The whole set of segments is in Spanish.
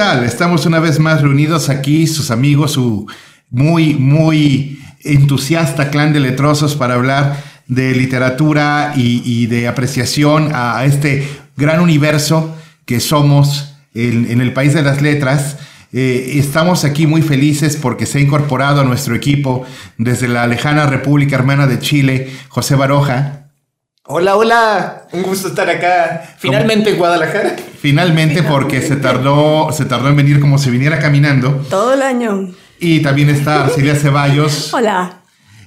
Estamos una vez más reunidos aquí, sus amigos, su muy, muy entusiasta clan de letrosos para hablar de literatura y, de apreciación a este gran universo que somos en, el país de las letras. Eh, estamos aquí muy felices porque se ha incorporado a nuestro equipo desde la lejana República Hermana de Chile, José Baroja. Hola, hola, un gusto estar acá, finalmente en Guadalajara. Finalmente, porque se tardó, se tardó en venir como si viniera caminando. Todo el año. Y también está Arcelia Ceballos. Hola.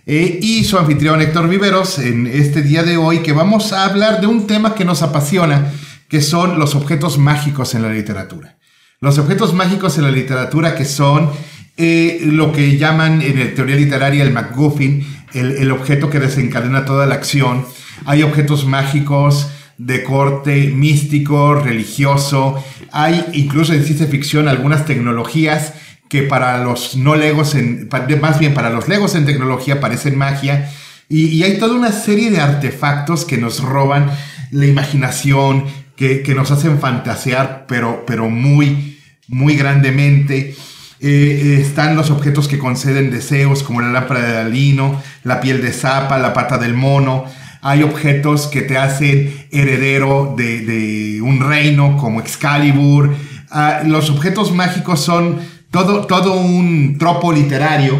Eh, y su anfitrión Héctor Viveros en este día de hoy que vamos a hablar de un tema que nos apasiona, que son los objetos mágicos en la literatura. Los objetos mágicos en la literatura que son eh, lo que llaman en la teoría literaria el MacGuffin, el, el objeto que desencadena toda la acción hay objetos mágicos de corte místico, religioso, hay incluso en ciencia ficción algunas tecnologías que para los no legos, en, más bien para los legos en tecnología parecen magia, y, hay toda una serie de artefactos que nos roban la imaginación, que, nos hacen fantasear, pero, pero muy, muy grandemente. Eh, eh, están los objetos que conceden deseos, como la lámpara de Dalino, la piel de zapa, la pata del mono hay objetos que te hacen heredero de, un reino como Excalibur. Ah, los objetos mágicos son todo, todo un tropo literario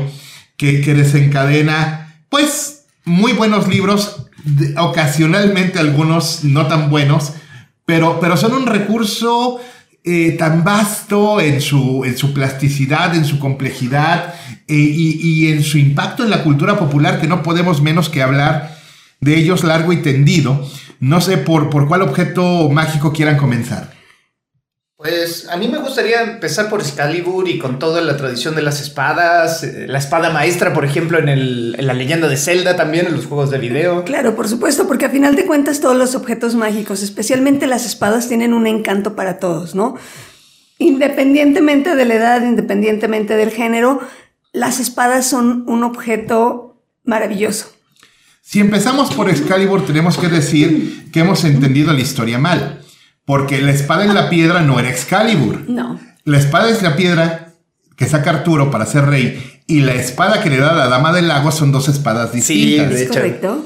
que, desencadena, pues, muy buenos libros, ocasionalmente algunos no tan buenos, pero, pero son un recurso eh, tan vasto en su, en su plasticidad, en su complejidad eh, y, y, en su impacto en la cultura popular que no podemos menos que hablar de ellos largo y tendido. No sé por, por cuál objeto mágico quieran comenzar. Pues a mí me gustaría empezar por Excalibur y con toda la tradición de las espadas, eh, la espada maestra, por ejemplo, en, la leyenda de Zelda también, en los juegos de video. Claro, por supuesto, porque a final de cuentas todos los objetos mágicos, especialmente las espadas, tienen un encanto para todos, ¿no? Independientemente de la edad, independientemente del género, las espadas son un objeto maravilloso. Si empezamos por Excalibur, tenemos que decir que hemos entendido la historia mal. Porque la espada en la piedra no era Excalibur. No. La espada es la piedra que saca Arturo para ser rey. Y la espada que le da la dama del lago son dos espadas distintas. Sí, de hecho. correcto.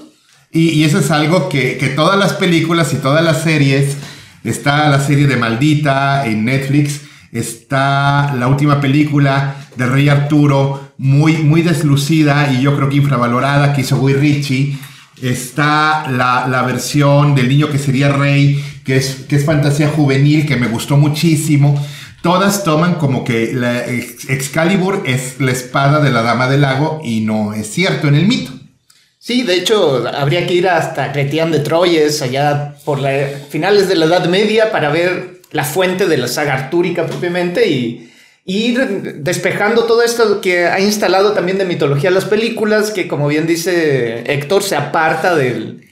Y, eso es algo que, que todas las películas y todas las series, está la serie de Maldita en Netflix, está la última película de Rey Arturo, muy, muy deslucida y yo creo que infravalorada, que hizo Guy Ritchie. Está la, versión del niño que sería rey, que es, que es fantasía juvenil, que me gustó muchísimo. Todas toman como que la Excalibur es la espada de la Dama del Lago y no es cierto en el mito. Sí, de hecho, habría que ir hasta Cretián de Troyes, allá por la, finales de la Edad Media, para ver la fuente de la saga artúrica propiamente y, ir despejando todo esto que ha instalado también de mitología las películas, que como bien dice Héctor, se aparta del,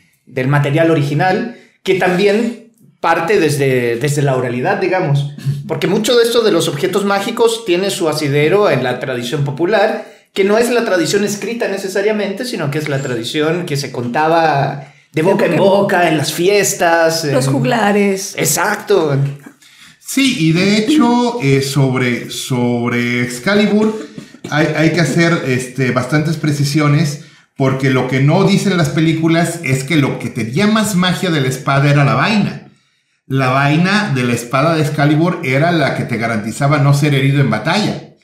material original, que también parte desde, desde la oralidad, digamos. Porque mucho de esto de los objetos mágicos tiene su asidero en la tradición popular, que no es la tradición escrita necesariamente, sino que es la tradición que se contaba de boca en boca, en las fiestas. Los juglares. Exacto. Sí, y de hecho, eh, sobre, sobre Excalibur hay, que hacer este, bastantes precisiones, porque lo que no dicen las películas es que lo que tenía más magia de la espada era la vaina. La vaina de la espada de Excalibur era la que te garantizaba no ser herido en batalla.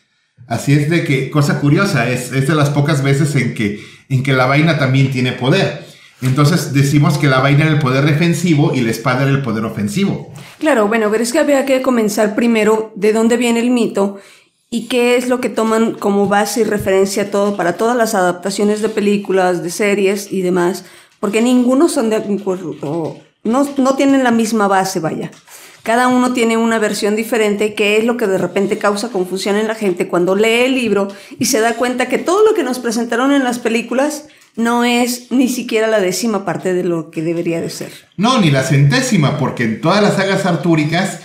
Así es de que, cosa curiosa, es, es de las pocas veces en que, en que la vaina también tiene poder. Entonces decimos que la vaina era el poder defensivo y la espada era el poder ofensivo. Claro, bueno, pero es que había que comenzar primero de dónde viene el mito y qué es lo que toman como base y referencia todo para todas las adaptaciones de películas, de series y demás, porque ninguno son de acuerdo, no, no tienen la misma base, vaya. Cada uno tiene una versión diferente, que es lo que de repente causa confusión en la gente cuando lee el libro y se da cuenta que todo lo que nos presentaron en las películas no es ni siquiera la décima parte de lo que debería de ser. No, ni la centésima, porque en todas las sagas artúricas,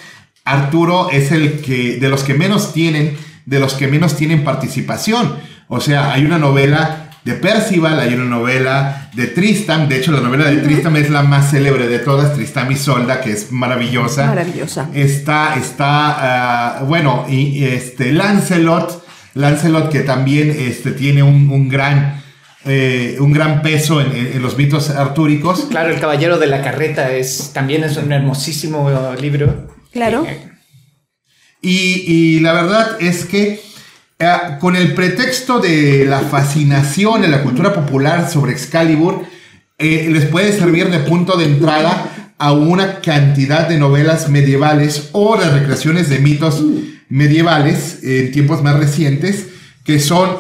Arturo es el que, de los que menos tienen, de los que menos tienen participación. O sea, hay una novela de Percival, hay una novela de Tristan, de hecho la novela de Tristan es la más célebre de todas, Tristan y Solda, que es maravillosa. Maravillosa. Está, está, ah, bueno, y este, Lancelot, Lancelot que también este, tiene un, gran... Eh, un gran peso en, los mitos artúricos. Claro, El Caballero de la Carreta es, también es un hermosísimo libro. Claro. Eh, y, y, la verdad es que eh, con el pretexto de la fascinación en la cultura popular sobre Excalibur, eh, les puede servir de punto de entrada a una cantidad de novelas medievales o de recreaciones de mitos medievales en tiempos más recientes que son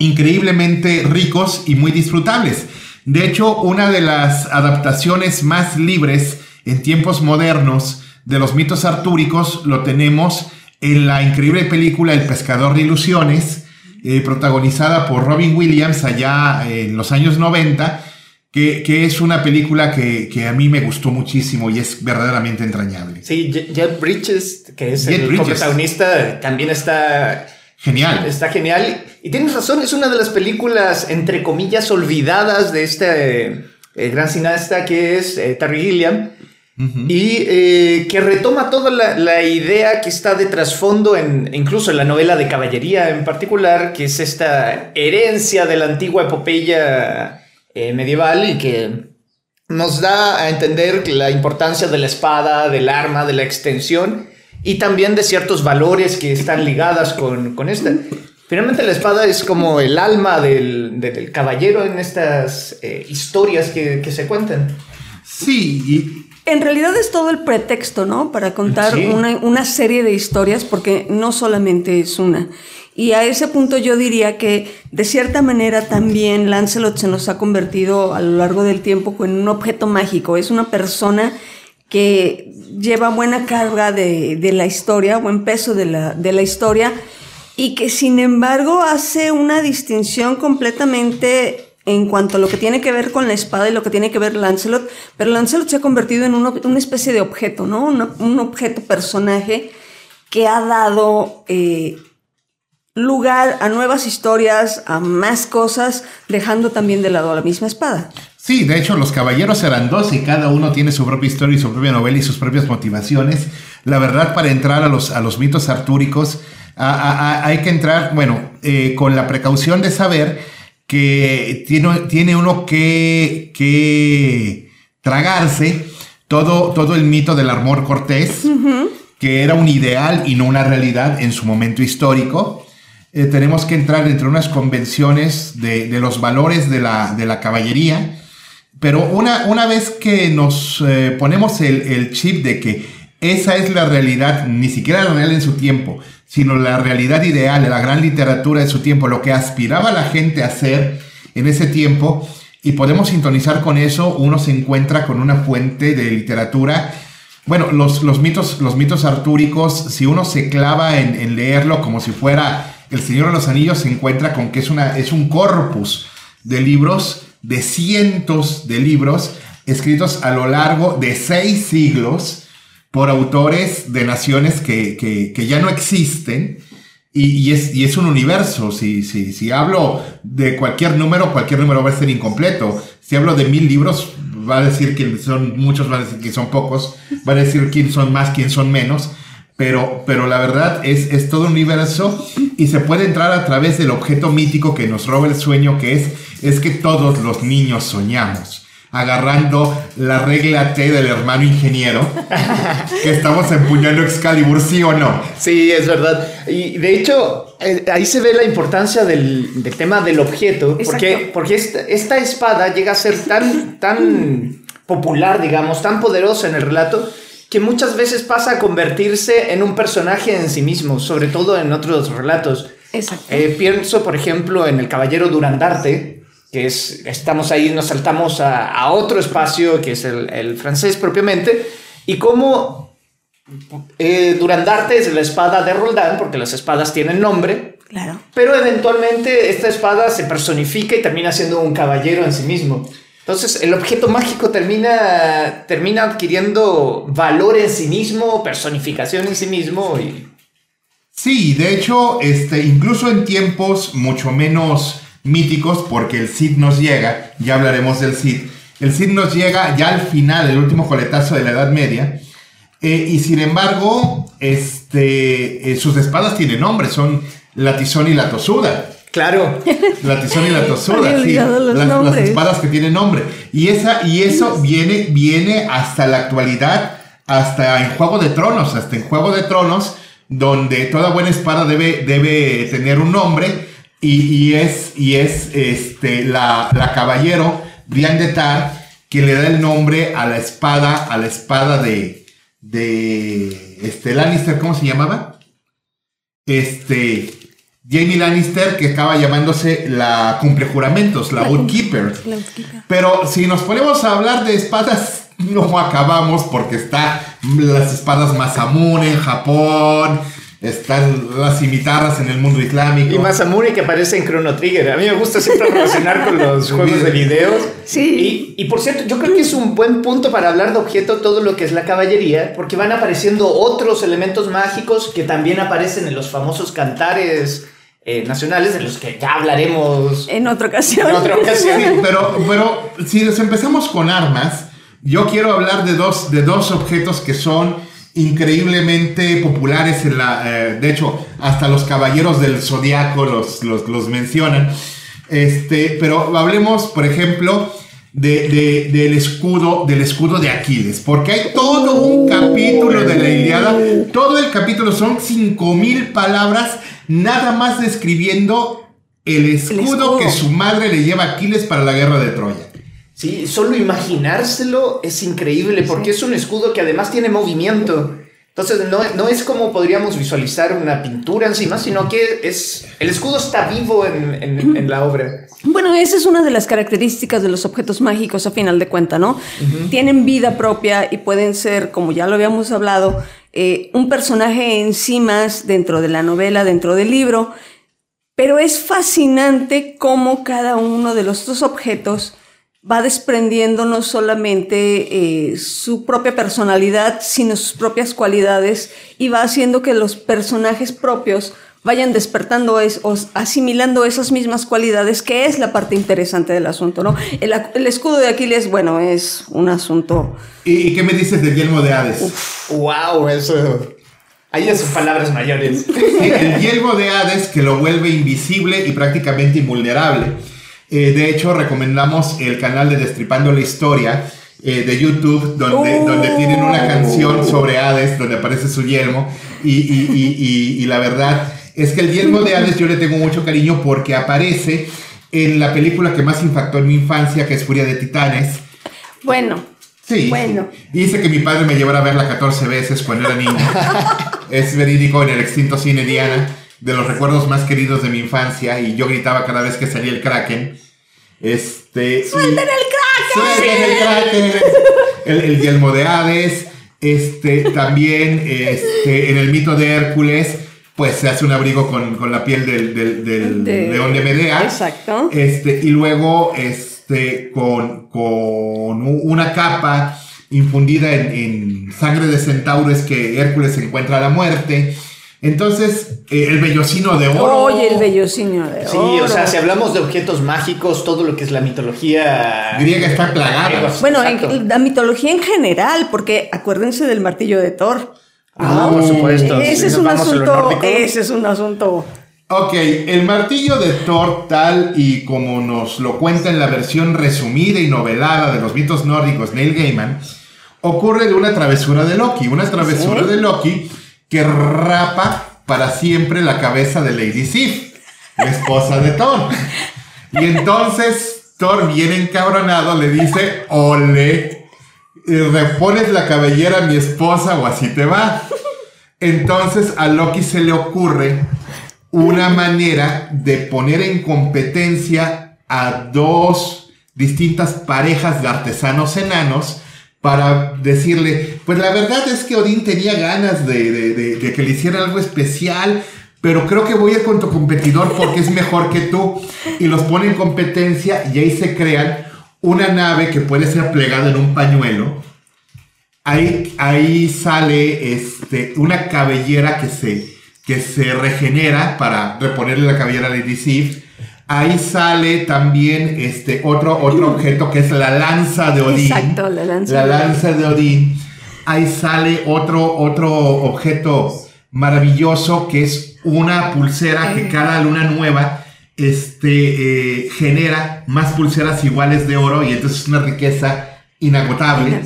increíblemente ricos y muy disfrutables. De hecho, una de las adaptaciones más libres en tiempos modernos de los mitos artúricos lo tenemos en la increíble película El pescador de ilusiones, eh, protagonizada por Robin Williams allá en los años 90, que, es una película que, a mí me gustó muchísimo y es verdaderamente entrañable. Sí, Jet Bridges, que es el protagonista, también está... Genial. Está genial. Y tienes razón, es una de las películas, entre comillas, olvidadas de este eh, gran cineasta que es eh, Terry Gilliam y eh, que retoma toda la, idea que está de trasfondo, en, incluso en la novela de caballería en particular, que es esta herencia de la antigua epopeya eh, medieval y que nos da a entender la importancia de la espada, del arma, de la extensión y también de ciertos valores que están ligadas con, con esta. Finalmente la espada es como el alma del, caballero en estas eh, historias que, que se cuentan. Sí, y en realidad es todo el pretexto, ¿no? Para contar una, serie de historias, porque no solamente es una. Y a ese punto yo diría que de cierta manera también Lancelot se nos ha convertido a lo largo del tiempo en un objeto mágico. Es una persona que lleva buena carga de, la historia, buen peso de la, de la historia, y que sin embargo hace una distinción completamente en cuanto a lo que tiene que ver con la espada y lo que tiene que ver Lancelot, pero Lancelot se ha convertido en una especie de objeto, ¿no? un objeto personaje que ha dado eh, lugar a nuevas historias, a más cosas, dejando también de lado la misma espada. Sí, de hecho los caballeros eran dos y cada uno tiene su propia historia su propia novela y sus propias motivaciones. La verdad, para entrar a los mitos artúricos, hay que entrar, bueno, eh, con la precaución de saber que tiene, tiene uno que, que tragarse todo, todo el mito del amor cortés, que era un ideal y no una realidad en su momento histórico. Eh, tenemos que entrar entre unas convenciones de, los valores de la, caballería, pero una, una vez que nos eh, ponemos el, el chip de que esa es la realidad, ni siquiera la real en su tiempo, sino la realidad ideal de la gran literatura de su tiempo, lo que aspiraba la gente a hacer en ese tiempo, y podemos sintonizar con eso, uno se encuentra con una fuente de literatura. Bueno, los, los mitos, los mitos artúricos, si uno se clava en, leerlo como si fuera El Señor de los Anillos, se encuentra con que es, una, es un corpus de libros, de cientos de libros, escritos a lo largo de seis siglos, por autores de naciones que, ya no existen y, es, es, un universo. Si, si, si hablo de cualquier número, cualquier número va a ser incompleto. Si hablo de mil libros, va a decir que son muchos, va a decir que son pocos, va a decir quién son más, quién son menos. Pero, pero la verdad es, es todo un universo y se puede entrar a través del objeto mítico que nos roba el sueño, que es, es que todos los niños soñamos agarrando la regla T del hermano ingeniero, que estamos empuñando Excalibur, ¿sí o no? Sí, es verdad. Y de hecho, eh, ahí se ve la importancia del, tema del objeto, porque, porque esta, espada llega a ser tan, tan popular, digamos, tan poderosa en el relato, que muchas veces pasa a convertirse en un personaje en sí mismo, sobre todo en otros relatos. Exacto. Eh, pienso, por ejemplo, en El Caballero Durandarte, que es, estamos ahí, nos saltamos a, otro espacio, que es el, francés propiamente, y cómo eh, Durandarte es la espada de Roldán, porque las espadas tienen nombre, claro. pero eventualmente esta espada se personifica y termina siendo un caballero en sí mismo. Entonces el objeto mágico termina, termina adquiriendo valor en sí mismo, personificación en sí mismo y... Sí, de hecho, este, incluso en tiempos mucho menos míticos porque el Cid nos llega, ya hablaremos del Cid. El Cid nos llega ya al final, el último coletazo de la Edad Media. eh, y sin embargo, este, eh, sus espadas tienen nombre, son la tizón y la tosuda. Claro. La tizón y la tosuda, sí. Las, espadas que tienen nombre. Y, esa, y eso viene, viene hasta la actualidad, hasta en Juego de Tronos, hasta en Juego de Tronos, donde toda buena espada debe, debe tener un nombre. Y, y es, y es este, la, la caballero Brienne de Tar que le da el nombre a la espada, a la espada de, de este, Lannister, ¿cómo se llamaba? Este, Jamie Lannister, que acaba llamándose la cumple juramentos, la. La Woodkeeper. Pero si nos ponemos a hablar de espadas, no acabamos porque está las espadas Masamune en Japón, están las cimitarras en el mundo islámico. Y Masamune que aparece en Chrono Trigger. A mí me gusta siempre relacionar con los juegos de videos. Sí. Y, y por cierto, yo creo que es un buen punto para hablar de objeto todo lo que es la caballería, porque van apareciendo otros elementos mágicos que también aparecen en los famosos cantares eh, nacionales, de los que ya hablaremos En otra ocasión. en otra ocasión. Sí, pero, pero si nos empezamos con armas, yo quiero hablar de dos, de dos objetos que son increíblemente populares en la... eh, de hecho, hasta los caballeros del zodiaco los, los, los mencionan. Este, pero hablemos, por ejemplo, de, de- del escudo, del escudo de Aquiles, porque hay todo un capítulo de la Iliada, todo el capítulo son 5000 palabras, nada más describiendo el escudo, escudo. que su madre le lleva a Aquiles para la guerra de Troya. Sí, solo imaginárselo es increíble porque es un escudo que además tiene movimiento. Entonces no, no es como podríamos visualizar una pintura encima, sino que es el escudo está vivo en, en- en la obra. Bueno, esa es una de las características de los objetos mágicos a final de cuenta, ¿no? Tienen vida propia y pueden ser, como ya lo habíamos hablado, eh, un personaje en sí más dentro de la novela, dentro del libro, pero es fascinante cómo cada uno de los dos objetos va desprendiendo no solamente eh, su propia personalidad, sino sus propias cualidades y va haciendo que los personajes propios vayan despertando es, o asimilando esas mismas cualidades, que es la parte interesante del asunto, ¿no? El, el escudo de Aquiles, bueno, es un asunto... ¿Y, y qué me dices del yelmo de Hades? ¡Wow! Eso. Ahí ya son palabras mayores. Sí, el yelmo de Hades que lo vuelve invisible y prácticamente invulnerable. Eh, de hecho, recomendamos el canal de Destripando la Historia eh, de YouTube, donde, Oh. donde tienen una canción sobre Hades, donde aparece su yelmo. Y, y- y- y- y la verdad es que el yelmo de Hades yo le tengo mucho cariño porque aparece en la película que más impactó en mi infancia, que es Furia de Titanes. Bueno, Sí. Bueno. Dice que mi padre me llevara a verla 14 veces cuando era niño. es verídico en el extinto cine Diana, de los recuerdos más queridos de mi infancia, y yo gritaba cada vez que salía el Kraken. Este. ¡Suelten el Kraken! ¡Suelten el Kraken! El, el yelmo de Hades. Este, también, este, en el mito de Hércules, pues se hace un abrigo con, con la piel del, del- del De- león de Medea. Exacto. Este, y luego, este, con, con una capa infundida en, en sangre de centaures que Hércules encuentra a la muerte. Entonces, eh, el vellocino de oro. Oye, el bellocinio de Sí, oro. o sea, si hablamos de objetos mágicos, todo lo que es la mitología Griega está plagada. Bueno, en- la mitología en general, porque acuérdense del martillo de Thor. Ah, por supuesto. ese Si es un asunto, ese es un asunto. Ok, el martillo de Thor, tal y como nos lo cuenta en la versión resumida y novelada de los mitos nórdicos Neil Gaiman, ocurre de una travesura de Loki, una travesura Sí. de Loki que rapa para siempre la cabeza de Lady Sif, la esposa de Thor. Y entonces Thor, bien encabronado, le dice, ole, y repones la cabellera a mi esposa o así te va. Entonces a Loki se le ocurre una manera de poner en competencia a dos distintas parejas de artesanos enanos para decirle, pues la verdad es que Odín tenía ganas de, de- que le hiciera algo especial, pero creo que voy a ir con tu competidor porque es mejor que tú. Y los pone en competencia y ahí se crean una nave que puede ser plegada en un pañuelo. Ahí, ahí sale este, una cabellera que se, que se regenera para reponerle la cabellera a Lady. Ahí sale también este otro, otro objeto que es la lanza de Odín. Exacto, la lanza La lanza de Odín. Ahí sale otro, otro objeto maravilloso que es una pulsera que Eh. cada luna nueva este, eh, genera más pulseras iguales de oro y entonces es una riqueza inagotable.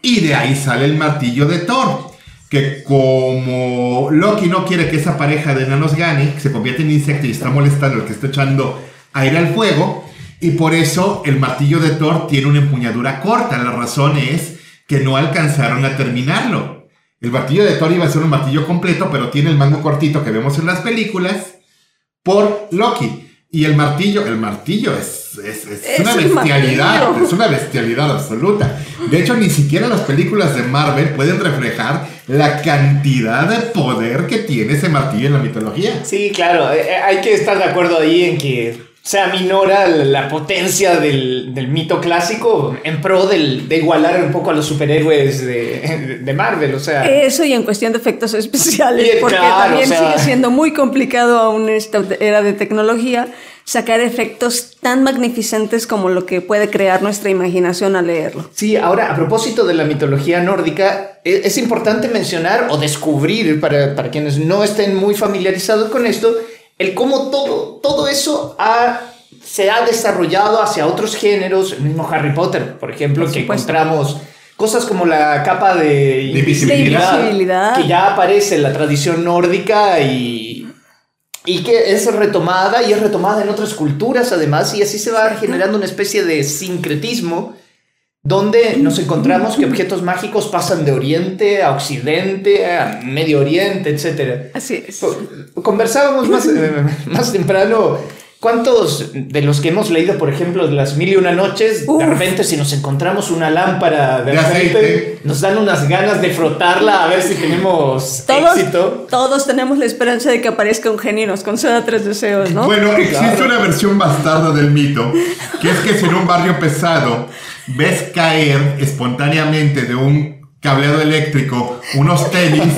Y de ahí sale el martillo de Thor. Que como Loki no quiere que esa pareja de enanos gane, se convierte en insecto y está molestando al que está echando aire al fuego, y por eso el martillo de Thor tiene una empuñadura corta. La razón es que no alcanzaron a terminarlo. El martillo de Thor iba a ser un martillo completo, pero tiene el mango cortito que vemos en las películas por Loki. Y el martillo, el martillo es, es, es Es una un bestialidad, martillo. es una bestialidad absoluta. De hecho, ni siquiera las películas de Marvel pueden reflejar la cantidad de poder que tiene ese martillo en la mitología. Sí, claro, eh, eh, hay que estar de acuerdo ahí en que se aminora la potencia del, del mito clásico en pro del, de igualar un poco a los superhéroes de, de Marvel, o sea... Eso y en cuestión de efectos especiales, Y, porque claro, también o sea- sigue siendo muy complicado aún en esta era de tecnología sacar efectos tan magnificentes como lo que puede crear nuestra imaginación al leerlo. Sí, ahora a propósito de la mitología nórdica, e- es, importante mencionar o descubrir para, para quienes no estén muy familiarizados con esto, el cómo todo, todo eso ha- se ha desarrollado hacia otros géneros, el mismo Harry Potter, por ejemplo, Por que supuesto. encontramos cosas como la capa de invisibilidad. De invisibilidad. que ya aparece en la tradición nórdica y, y que es retomada y es retomada en otras culturas además y así se va generando una especie de sincretismo donde nos encontramos que objetos mágicos pasan de Oriente a Occidente, a Medio Oriente, etc. Así es. Conversábamos más, eh, más temprano. ¿Cuántos de los que hemos leído, por ejemplo, de las mil y una noches, Uf. de repente si nos encontramos una lámpara de, De aceite, aceite. nos dan unas ganas de frotarla a ver si tenemos Todos, éxito? todos tenemos la esperanza de que aparezca un genio y nos conceda tres deseos, ¿no? Bueno, existe Claro. una versión bastarda del mito, que es que si en un barrio pesado ves caer espontáneamente de un cableado eléctrico unos tenis,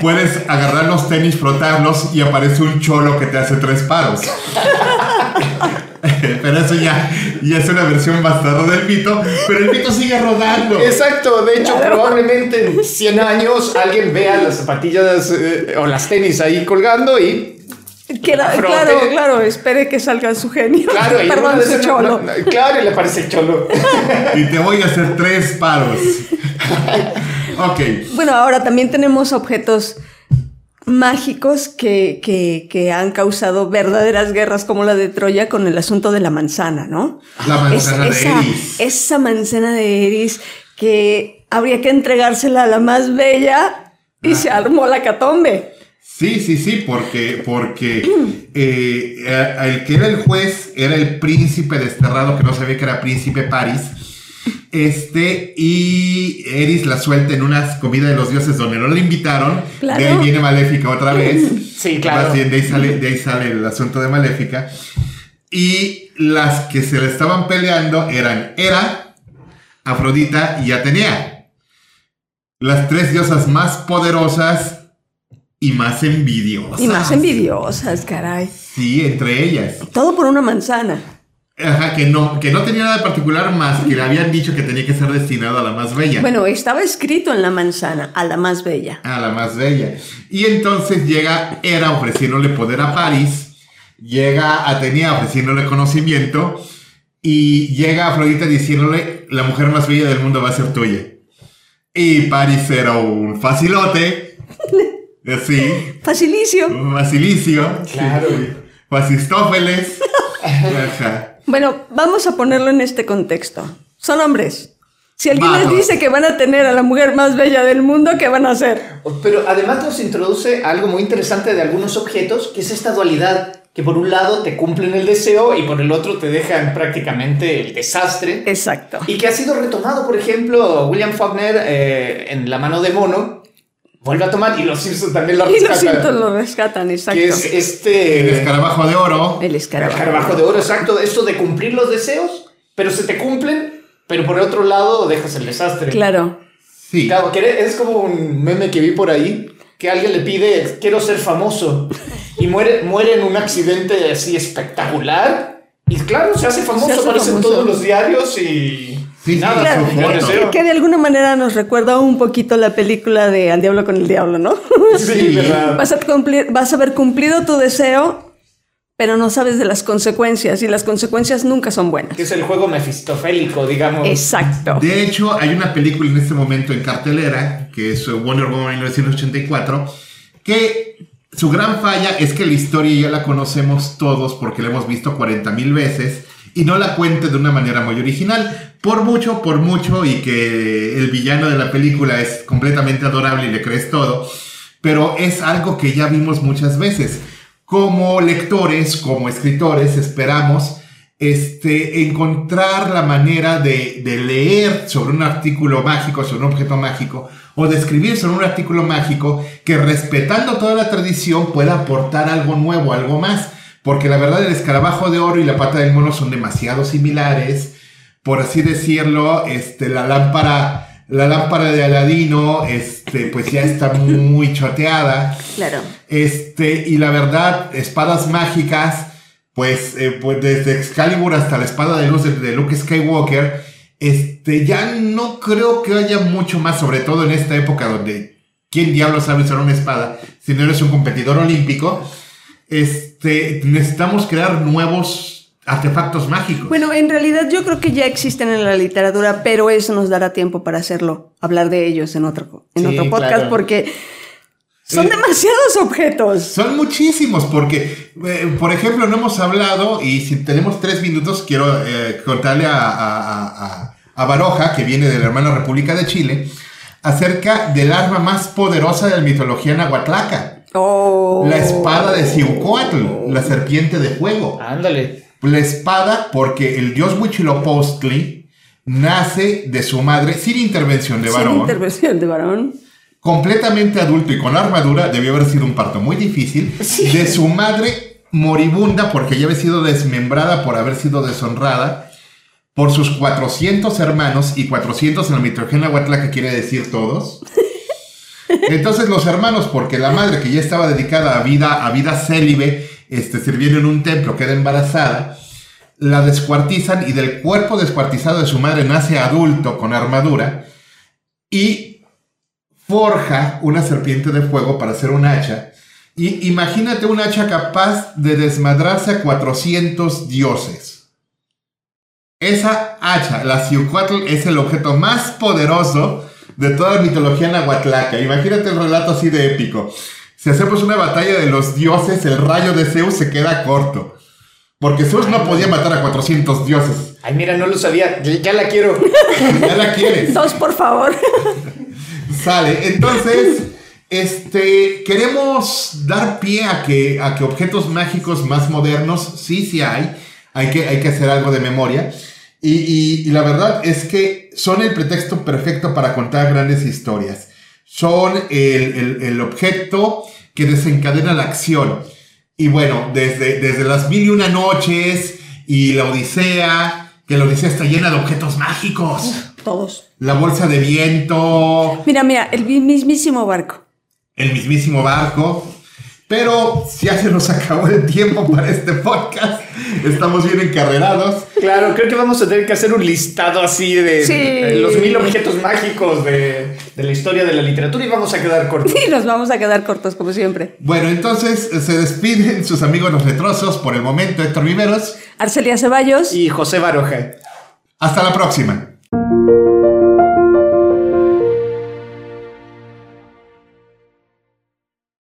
puedes agarrar los tenis, frotarlos y aparece un cholo que te hace tres paros. Pero eso ya, ya es una versión bastarda del mito, pero el mito sigue rodando. Exacto, de hecho, probablemente en 100 años alguien vea las zapatillas eh, o las tenis ahí colgando y. Claro, claro, espere que salga su genio. Claro, y Perdón, su cholo. no, no, claro, y le parece el cholo. Y te voy a hacer tres paros. ok. Bueno, ahora también tenemos objetos mágicos que, que, que han causado verdaderas guerras como la de Troya con el asunto de la manzana, ¿no? La manzana Es- de esa, Eris. Esa manzana de Eris que habría que entregársela a la más bella y se armó la catombe. Sí, sí, sí, porque, porque eh, eh, el que era el juez era el príncipe desterrado que no sabía que era príncipe Paris. Este, y Eris la suelta en una comida de los dioses donde no le invitaron. Claro. De ahí viene Maléfica otra vez. Sí, claro. Bien, de ahí, sale, de ahí sale el asunto de Maléfica. Y las que se le estaban peleando eran Hera, Afrodita y Atenea. Las tres diosas más poderosas y más envidiosas. Y más envidiosas, caray. Sí, entre ellas. Todo por una manzana. Ajá, que no, que no tenía nada de particular más que le habían dicho que tenía que ser destinado a la más bella. Bueno, estaba escrito en la manzana, a la más bella. A la más bella. Y entonces llega Hera ofreciéndole poder a Paris, llega Atenea ofreciéndole conocimiento, y llega Afrodita diciéndole, la mujer más bella del mundo va a ser tuya. Y Paris era un facilote, así, Facilicio. un facilicio, Claro. fasistófeles. Ajá. Bueno, vamos a ponerlo en este contexto. Son hombres. Si alguien Vamos. les dice que van a tener a la mujer más bella del mundo, ¿qué van a hacer? Pero además nos introduce algo muy interesante de algunos objetos, que es esta dualidad, que por un lado te cumplen el deseo y por el otro te dejan prácticamente el desastre. Exacto. Y que ha sido retomado, por ejemplo, William Faulkner eh, en La mano de mono, vuelve a tomar y los Simpsons también lo Y los rescatan. cintos lo rescatan, exacto. Que es este... El escarabajo de oro. El El escarabajo. de oro, exacto. Esto de cumplir los deseos, pero se te cumplen, pero por el otro lado dejas el desastre. Claro. Sí. Claro, que es como un meme que vi por ahí, que alguien le pide, quiero ser famoso, y muere, muere en un accidente así espectacular, Y claro, se hace famoso, Se hace aparece en todos los diarios y. Sí, nada, claro, que- de alguna manera nos recuerda un poquito la película de Al Diablo con el Diablo, ¿no? Sí, verdad. Vas a, cumplir, vas a haber cumplido tu deseo, pero no sabes de las consecuencias y las consecuencias nunca son buenas. Que es el juego mefistofélico, digamos. Exacto. De hecho, hay una película en este momento en cartelera, que es Wonder Woman 1984, que su gran falla es que la historia ya la conocemos todos porque la hemos visto 40 mil veces y no la cuente de una manera muy original. Por mucho, por mucho, y que el villano de la película es completamente adorable y le crees todo, pero es algo que ya vimos muchas veces. Como lectores, como escritores, esperamos este, encontrar la manera de, de leer sobre un artículo mágico, sobre un objeto mágico, o de escribir sobre un artículo mágico que respetando toda la tradición pueda aportar algo nuevo, algo más. Porque la verdad el escarabajo de oro y la pata del mono son demasiado similares. Por así decirlo, este, la lámpara, la lámpara de Aladino, este, pues ya está muy choteada. Claro. Este, y la verdad, espadas mágicas, pues, eh, pues desde Excalibur hasta la espada de luz de, de Luke Skywalker, este, ya no creo que haya mucho más, sobre todo en esta época donde quién diablo sabe usar una espada, si no eres un competidor olímpico, este, necesitamos crear nuevos artefactos mágicos. Bueno, en realidad yo creo que ya existen en la literatura, pero eso nos dará tiempo para hacerlo, hablar de ellos en otro, en Sí, otro podcast, claro. porque son Eh, demasiados objetos. Son muchísimos, porque, eh, por ejemplo, no hemos hablado, y si tenemos tres minutos, quiero eh, contarle a, a, a- a- a Baroja, que viene de la hermana República de Chile, acerca del arma más poderosa de la mitología nahuatlaca, Oh. la espada de Ciucoatl, la serpiente de fuego. Ándale. La espada, porque el dios Huitzilopochtli nace de su madre sin intervención de Sin varón intervención de varón. completamente adulto y con armadura, debió haber sido un parto muy difícil. De su madre moribunda, porque ya había sido desmembrada por haber sido deshonrada, por sus 400 hermanos, y 400 en la mitología nahuatl, que quiere decir todos. Entonces los hermanos, porque la madre que ya estaba dedicada a vida, a vida célibe, este, sirviendo en un templo, queda embarazada, la descuartizan y del cuerpo descuartizado de su madre nace adulto con armadura y forja una serpiente de fuego para hacer un hacha. Y imagínate un hacha capaz de desmadrarse a 400 dioses. Esa hacha, la Ciucuatl, es el objeto más poderoso de toda la mitología nahuatlaca. Imagínate el relato así de épico. Si hacemos una batalla de los dioses, el rayo de Zeus se queda corto. Porque Zeus no podía matar a 400 dioses. Ay, mira, no lo sabía. Ya, ya la quiero. Ya la quieres. Dos, por favor. Sale. Entonces, este, queremos dar pie a que, a que objetos mágicos más modernos, sí, sí hay. Hay que, hay que hacer algo de memoria. Y, y- y la verdad es que son el pretexto perfecto para contar grandes historias. Son el, el- el objeto que desencadena la acción. Y bueno, desde, desde las mil y una noches y la Odisea, que la Odisea está llena de objetos mágicos. Todos. La bolsa de viento, Mira, mira, el mismísimo barco. el mismísimo barco. Pero ya se nos acabó el tiempo para este podcast. Estamos bien encarrerados. Claro, creo que vamos a tener que hacer un listado así de, Sí. de los mil objetos mágicos de, de la historia de la literatura y vamos a quedar cortos. Y nos vamos a quedar cortos, como siempre. Bueno, entonces eh, se despiden sus amigos los letrosos por el momento, Héctor Viveros. Arcelia Ceballos. Y José Baroja. Hasta la próxima.